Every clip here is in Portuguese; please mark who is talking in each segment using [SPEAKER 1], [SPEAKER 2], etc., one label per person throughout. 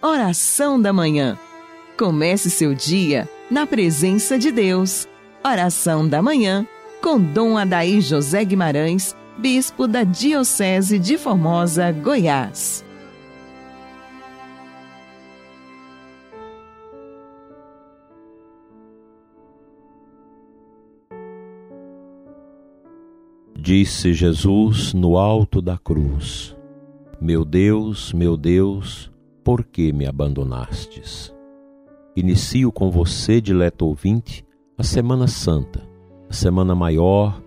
[SPEAKER 1] Oração da Manhã. Comece seu dia na presença de Deus. Oração da Manhã com Dom Adaí José Guimarães, Bispo da Diocese de Formosa, Goiás.
[SPEAKER 2] Disse Jesus no alto da cruz: Meu Deus, meu Deus, por que me abandonastes? Inicio com você, dileto ouvinte, a Semana Santa, a semana maior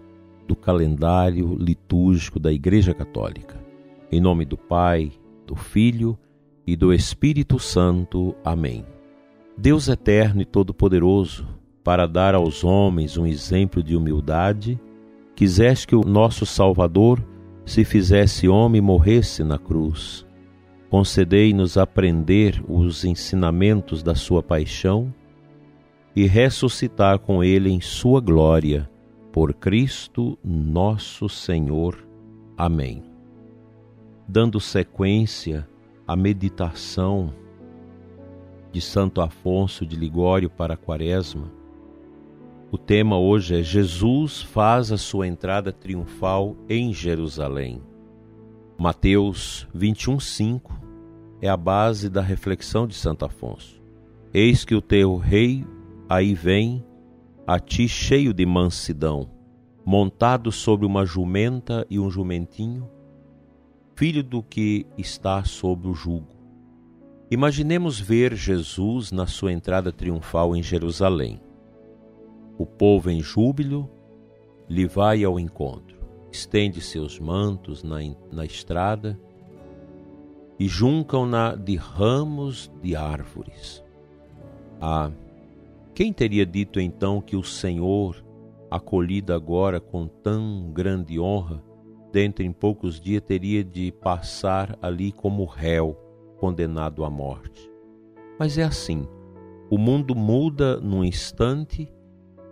[SPEAKER 2] do calendário litúrgico da Igreja Católica. Em nome do Pai, do Filho e do Espírito Santo. Amém. Deus eterno e todo-poderoso, para dar aos homens um exemplo de humildade, quiseste que o nosso Salvador se fizesse homem e morresse na cruz concedei-nos aprender os ensinamentos da Sua paixão e ressuscitar com Ele em Sua glória, por Cristo nosso Senhor. Amém. Dando sequência à meditação de Santo Afonso de Ligório para a Quaresma, o tema hoje é Jesus faz a sua entrada triunfal em Jerusalém. Mateus 21, 5 é a base da reflexão de Santo Afonso. Eis que o teu rei aí vem a ti cheio de mansidão, montado sobre uma jumenta e um jumentinho, filho do que está sob o jugo. Imaginemos ver Jesus na sua entrada triunfal em Jerusalém. O povo em júbilo lhe vai ao encontro, estende seus mantos na, na estrada e juncam-na de ramos de árvores. Ah, quem teria dito então que o Senhor, acolhido agora com tão grande honra, dentro em poucos dias teria de passar ali como réu, condenado à morte? Mas é assim, o mundo muda num instante,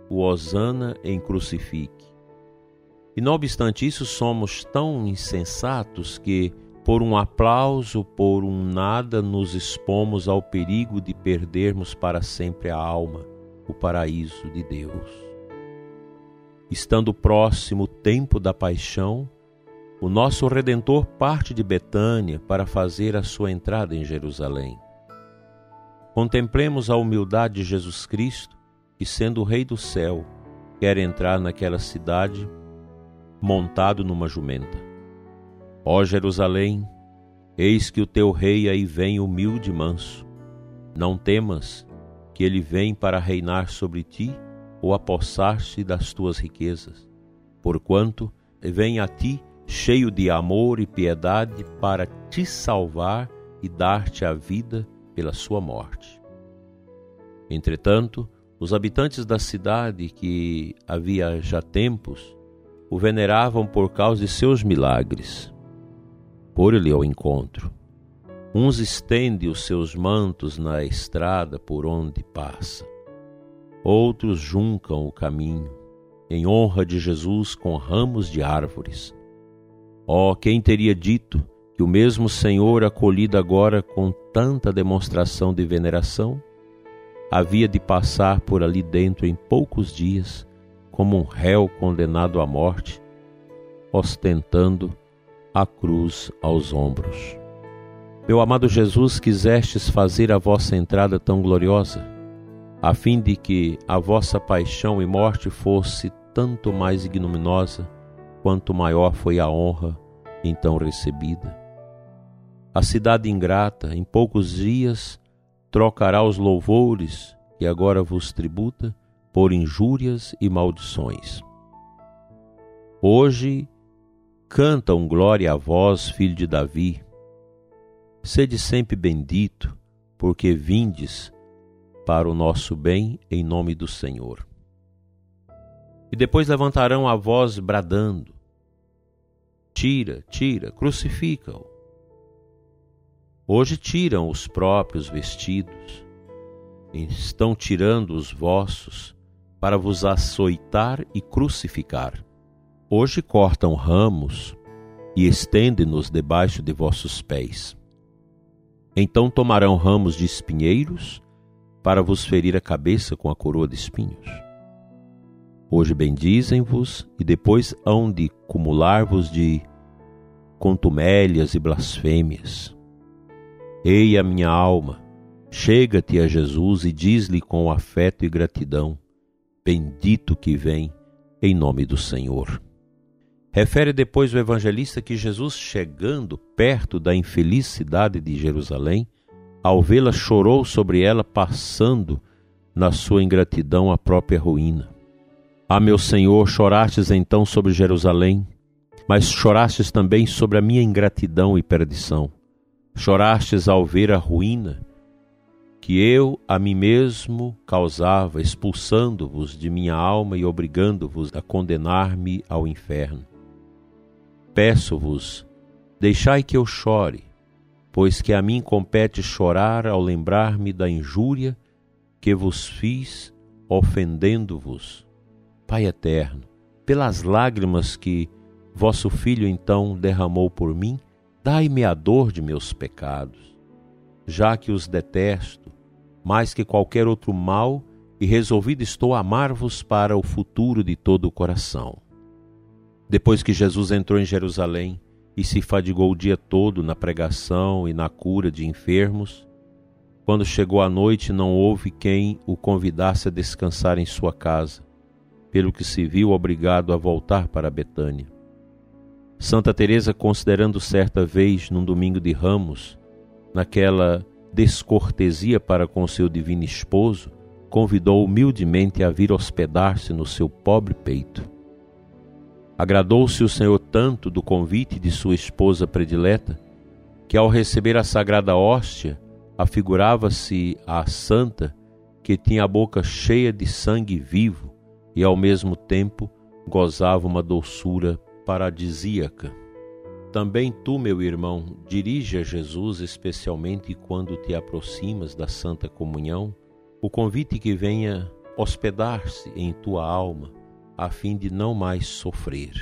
[SPEAKER 2] o Osana em crucifique. E não obstante isso, somos tão insensatos que por um aplauso, por um nada, nos expomos ao perigo de perdermos para sempre a alma, o paraíso de Deus. Estando próximo o tempo da paixão, o nosso Redentor parte de Betânia para fazer a sua entrada em Jerusalém. Contemplemos a humildade de Jesus Cristo, que, sendo o Rei do céu, quer entrar naquela cidade montado numa jumenta. Ó Jerusalém, eis que o teu rei aí vem humilde e manso. Não temas que ele vem para reinar sobre ti ou apossar-se das tuas riquezas, porquanto vem a ti cheio de amor e piedade para te salvar e dar-te a vida pela sua morte. Entretanto, os habitantes da cidade, que havia já tempos, o veneravam por causa de seus milagres por-lhe ao encontro. Uns estendem os seus mantos na estrada por onde passa, outros juncam o caminho, em honra de Jesus com ramos de árvores. Oh, quem teria dito que o mesmo Senhor, acolhido agora com tanta demonstração de veneração, havia de passar por ali dentro em poucos dias, como um réu condenado à morte, ostentando a cruz aos ombros. Meu amado Jesus, quisestes fazer a vossa entrada tão gloriosa, a fim de que a vossa paixão e morte fosse tanto mais ignominiosa, quanto maior foi a honra então recebida. A cidade ingrata, em poucos dias, trocará os louvores que agora vos tributa por injúrias e maldições. Hoje Canta um glória a vós, filho de Davi. Sede sempre bendito, porque vindes para o nosso bem em nome do Senhor. E depois levantarão a voz bradando: Tira, tira, crucifica-o. Hoje tiram os próprios vestidos, estão tirando os vossos para vos açoitar e crucificar. Hoje cortam ramos e estendem-nos debaixo de vossos pés. Então tomarão ramos de espinheiros para vos ferir a cabeça com a coroa de espinhos. Hoje bendizem-vos e depois hão de cumular-vos de contumélias e blasfêmias. Ei, a minha alma, chega-te a Jesus e diz-lhe com afeto e gratidão: Bendito que vem em nome do Senhor. Refere depois o evangelista que Jesus, chegando perto da infeliz cidade de Jerusalém, ao vê-la chorou sobre ela, passando na sua ingratidão a própria ruína. Ah, meu Senhor, chorastes então sobre Jerusalém, mas chorastes também sobre a minha ingratidão e perdição. Chorastes ao ver a ruína que eu a mim mesmo causava, expulsando-vos de minha alma e obrigando-vos a condenar-me ao inferno. Peço-vos, deixai que eu chore, pois que a mim compete chorar ao lembrar-me da injúria que vos fiz, ofendendo-vos. Pai eterno, pelas lágrimas que vosso Filho então derramou por mim, dai-me a dor de meus pecados. Já que os detesto, mais que qualquer outro mal, e resolvido estou a amar-vos para o futuro de todo o coração. Depois que Jesus entrou em Jerusalém e se fadigou o dia todo na pregação e na cura de enfermos, quando chegou a noite não houve quem o convidasse a descansar em sua casa, pelo que se viu obrigado a voltar para Betânia. Santa Teresa, considerando certa vez num domingo de Ramos, naquela descortesia para com seu divino esposo, convidou humildemente a vir hospedar-se no seu pobre peito. Agradou-se o Senhor tanto do convite de sua esposa predileta, que ao receber a sagrada hóstia, afigurava-se a santa que tinha a boca cheia de sangue vivo e ao mesmo tempo gozava uma doçura paradisíaca. Também tu, meu irmão, dirige a Jesus, especialmente quando te aproximas da Santa Comunhão, o convite que venha hospedar-se em tua alma a fim de não mais sofrer.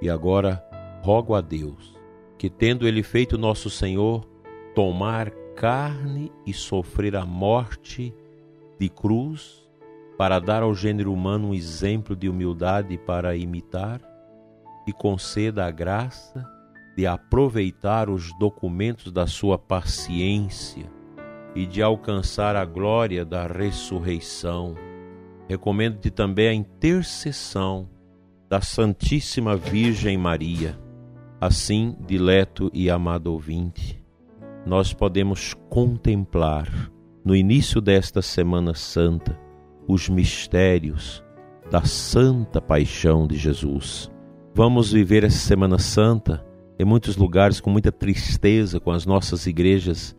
[SPEAKER 2] E agora rogo a Deus que, tendo Ele feito nosso Senhor tomar carne e sofrer a morte de cruz, para dar ao gênero humano um exemplo de humildade para imitar, e conceda a graça de aproveitar os documentos da sua paciência e de alcançar a glória da ressurreição Recomendo-te também a intercessão da Santíssima Virgem Maria. Assim, dileto e amado ouvinte, nós podemos contemplar no início desta Semana Santa os mistérios da Santa Paixão de Jesus. Vamos viver essa Semana Santa em muitos lugares com muita tristeza, com as nossas igrejas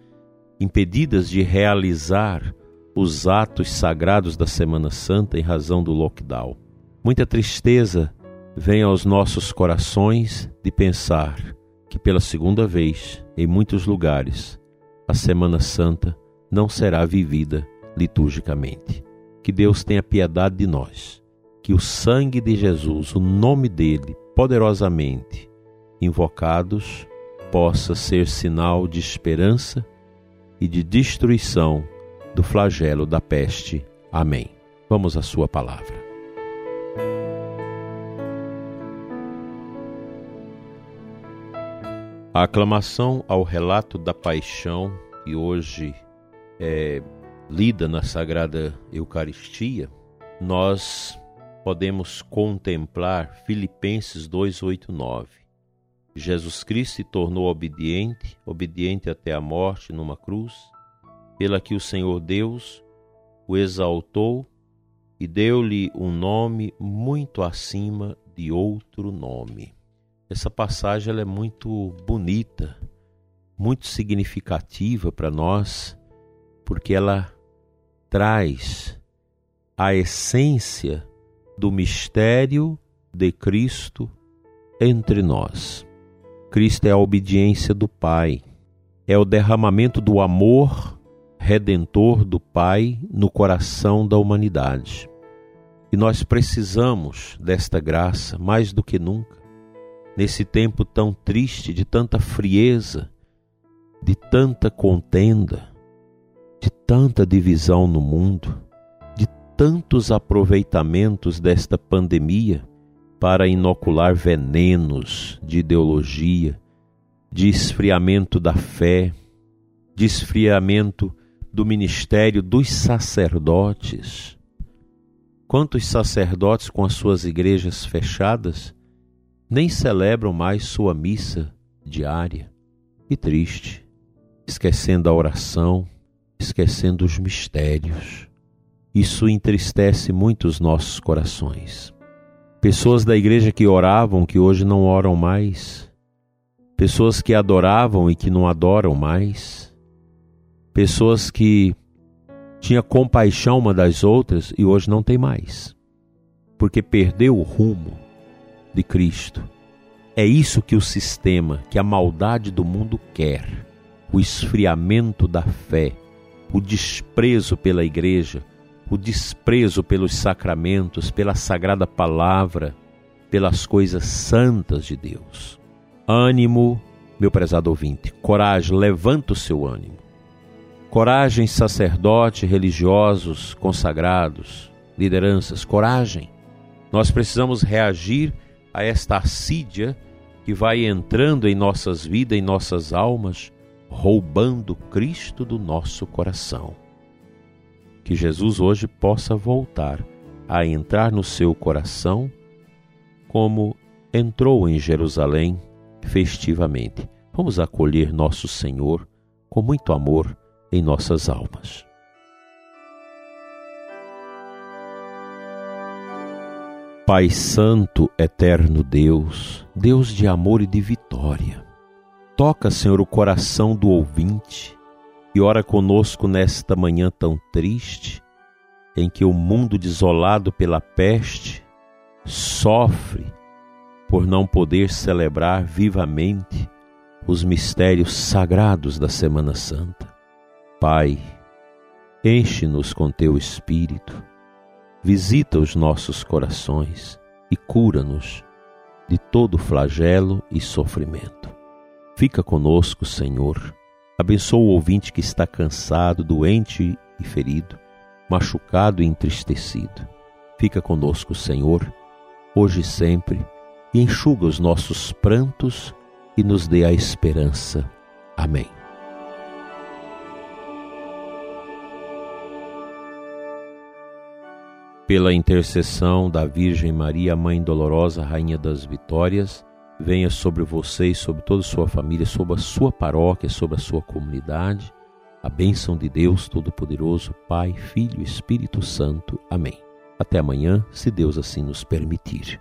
[SPEAKER 2] impedidas de realizar os atos sagrados da Semana Santa em razão do lockdown. Muita tristeza vem aos nossos corações de pensar que pela segunda vez, em muitos lugares, a Semana Santa não será vivida liturgicamente. Que Deus tenha piedade de nós, que o sangue de Jesus, o nome dele, poderosamente invocados, possa ser sinal de esperança e de destruição do flagelo da peste. Amém. Vamos à Sua palavra. A aclamação ao relato da paixão, que hoje é lida na Sagrada Eucaristia, nós podemos contemplar Filipenses 2:8-9. Jesus Cristo se tornou obediente, obediente até a morte numa cruz, pela que o Senhor Deus o exaltou e deu-lhe um nome muito acima de outro nome. Essa passagem ela é muito bonita, muito significativa para nós, porque ela traz a essência do mistério de Cristo entre nós. Cristo é a obediência do Pai, é o derramamento do amor redentor do Pai no coração da humanidade. E nós precisamos desta graça mais do que nunca, nesse tempo tão triste, de tanta frieza, de tanta contenda, de tanta divisão no mundo, de tantos aproveitamentos desta pandemia para inocular venenos de ideologia, de esfriamento da fé, de esfriamento do ministério dos sacerdotes. Quantos sacerdotes com as suas igrejas fechadas nem celebram mais sua missa diária? E triste, esquecendo a oração, esquecendo os mistérios. Isso entristece muito os nossos corações. Pessoas da igreja que oravam, que hoje não oram mais, pessoas que adoravam e que não adoram mais, pessoas que tinha compaixão uma das outras e hoje não tem mais, porque perdeu o rumo de Cristo. É isso que o sistema, que a maldade do mundo quer: o esfriamento da fé, o desprezo pela igreja, o desprezo pelos sacramentos, pela sagrada palavra, pelas coisas santas de Deus. Ânimo, meu prezado ouvinte, coragem, levanta o seu ânimo. Coragem, sacerdote, religiosos, consagrados, lideranças, coragem. Nós precisamos reagir a esta assídia que vai entrando em nossas vidas, em nossas almas, roubando Cristo do nosso coração. Que Jesus hoje possa voltar a entrar no seu coração como entrou em Jerusalém festivamente. Vamos acolher nosso Senhor com muito amor em nossas almas. Pai Santo, eterno Deus, Deus de amor e de vitória, toca, Senhor, o coração do ouvinte e ora conosco nesta manhã tão triste, em que o mundo desolado pela peste sofre por não poder celebrar vivamente os mistérios sagrados da Semana Santa. Pai, enche-nos com teu Espírito, visita os nossos corações e cura-nos de todo flagelo e sofrimento. Fica conosco, Senhor. Abençoa o ouvinte que está cansado, doente e ferido, machucado e entristecido. Fica conosco, Senhor, hoje e sempre e enxuga os nossos prantos e nos dê a esperança. Amém. Pela intercessão da Virgem Maria, Mãe Dolorosa, Rainha das Vitórias, venha sobre você e sobre toda a sua família, sobre a sua paróquia, sobre a sua comunidade, a bênção de Deus Todo-Poderoso, Pai, Filho e Espírito Santo. Amém. Até amanhã, se Deus assim nos permitir.